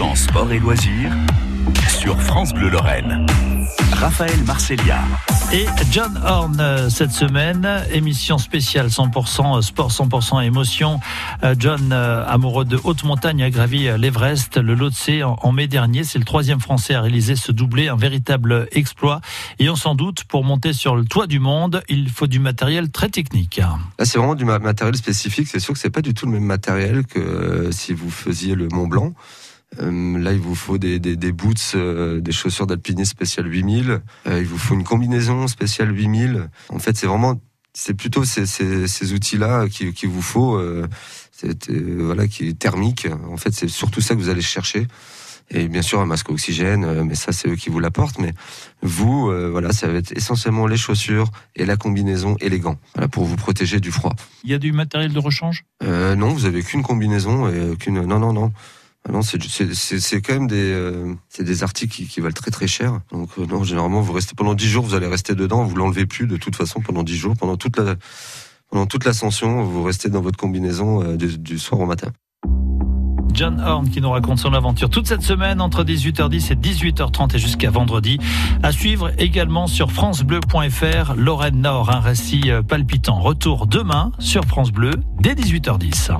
100% sport et loisirs sur France Bleu Lorraine. Raphaël Marcellia. Et John Horn euh, cette semaine, émission spéciale 100% sport, 100% émotion. Euh, John, euh, amoureux de haute montagne, a gravi l'Everest, le Lhotse en mai dernier. C'est le troisième Français à réaliser ce doublé, un véritable exploit. Et on s'en doute, pour monter sur le toit du monde, il faut du matériel très technique. Là, c'est vraiment du matériel spécifique. C'est sûr que c'est pas du tout le même matériel que si vous faisiez le Mont Blanc. Euh, là, il vous faut des, des, des boots, euh, des chaussures d'alpinisme spécial 8000. Euh, il vous faut une combinaison spéciale 8000. En fait, c'est vraiment, c'est plutôt ces, ces, ces outils-là qu'il qui vous faut. voilà, qui est thermique. En fait, c'est surtout ça que vous allez chercher. Et bien sûr, un masque oxygène, mais ça, c'est eux qui vous l'apportent. Mais vous, voilà, ça va être essentiellement les chaussures et la combinaison et les gants, voilà, pour vous protéger du froid. Il y a du matériel de rechange? Euh, Non, vous avez qu'une combinaison et qu'une. Non, non, non. Ah non, c'est quand même des, euh, des articles qui, valent très très cher. Donc euh, non, généralement, vous restez pendant 10 jours, vous allez rester dedans, vous l'enlevez plus de toute façon pendant 10 jours, pendant toute la, l'ascension, vous restez dans votre combinaison euh, du, soir au matin. John Horn qui nous raconte son aventure toute cette semaine entre 18h10 et 18h30 et jusqu'à vendredi. À suivre également sur francebleu.fr, Lorraine Nord, un récit palpitant. Retour demain sur France Bleu dès 18h10.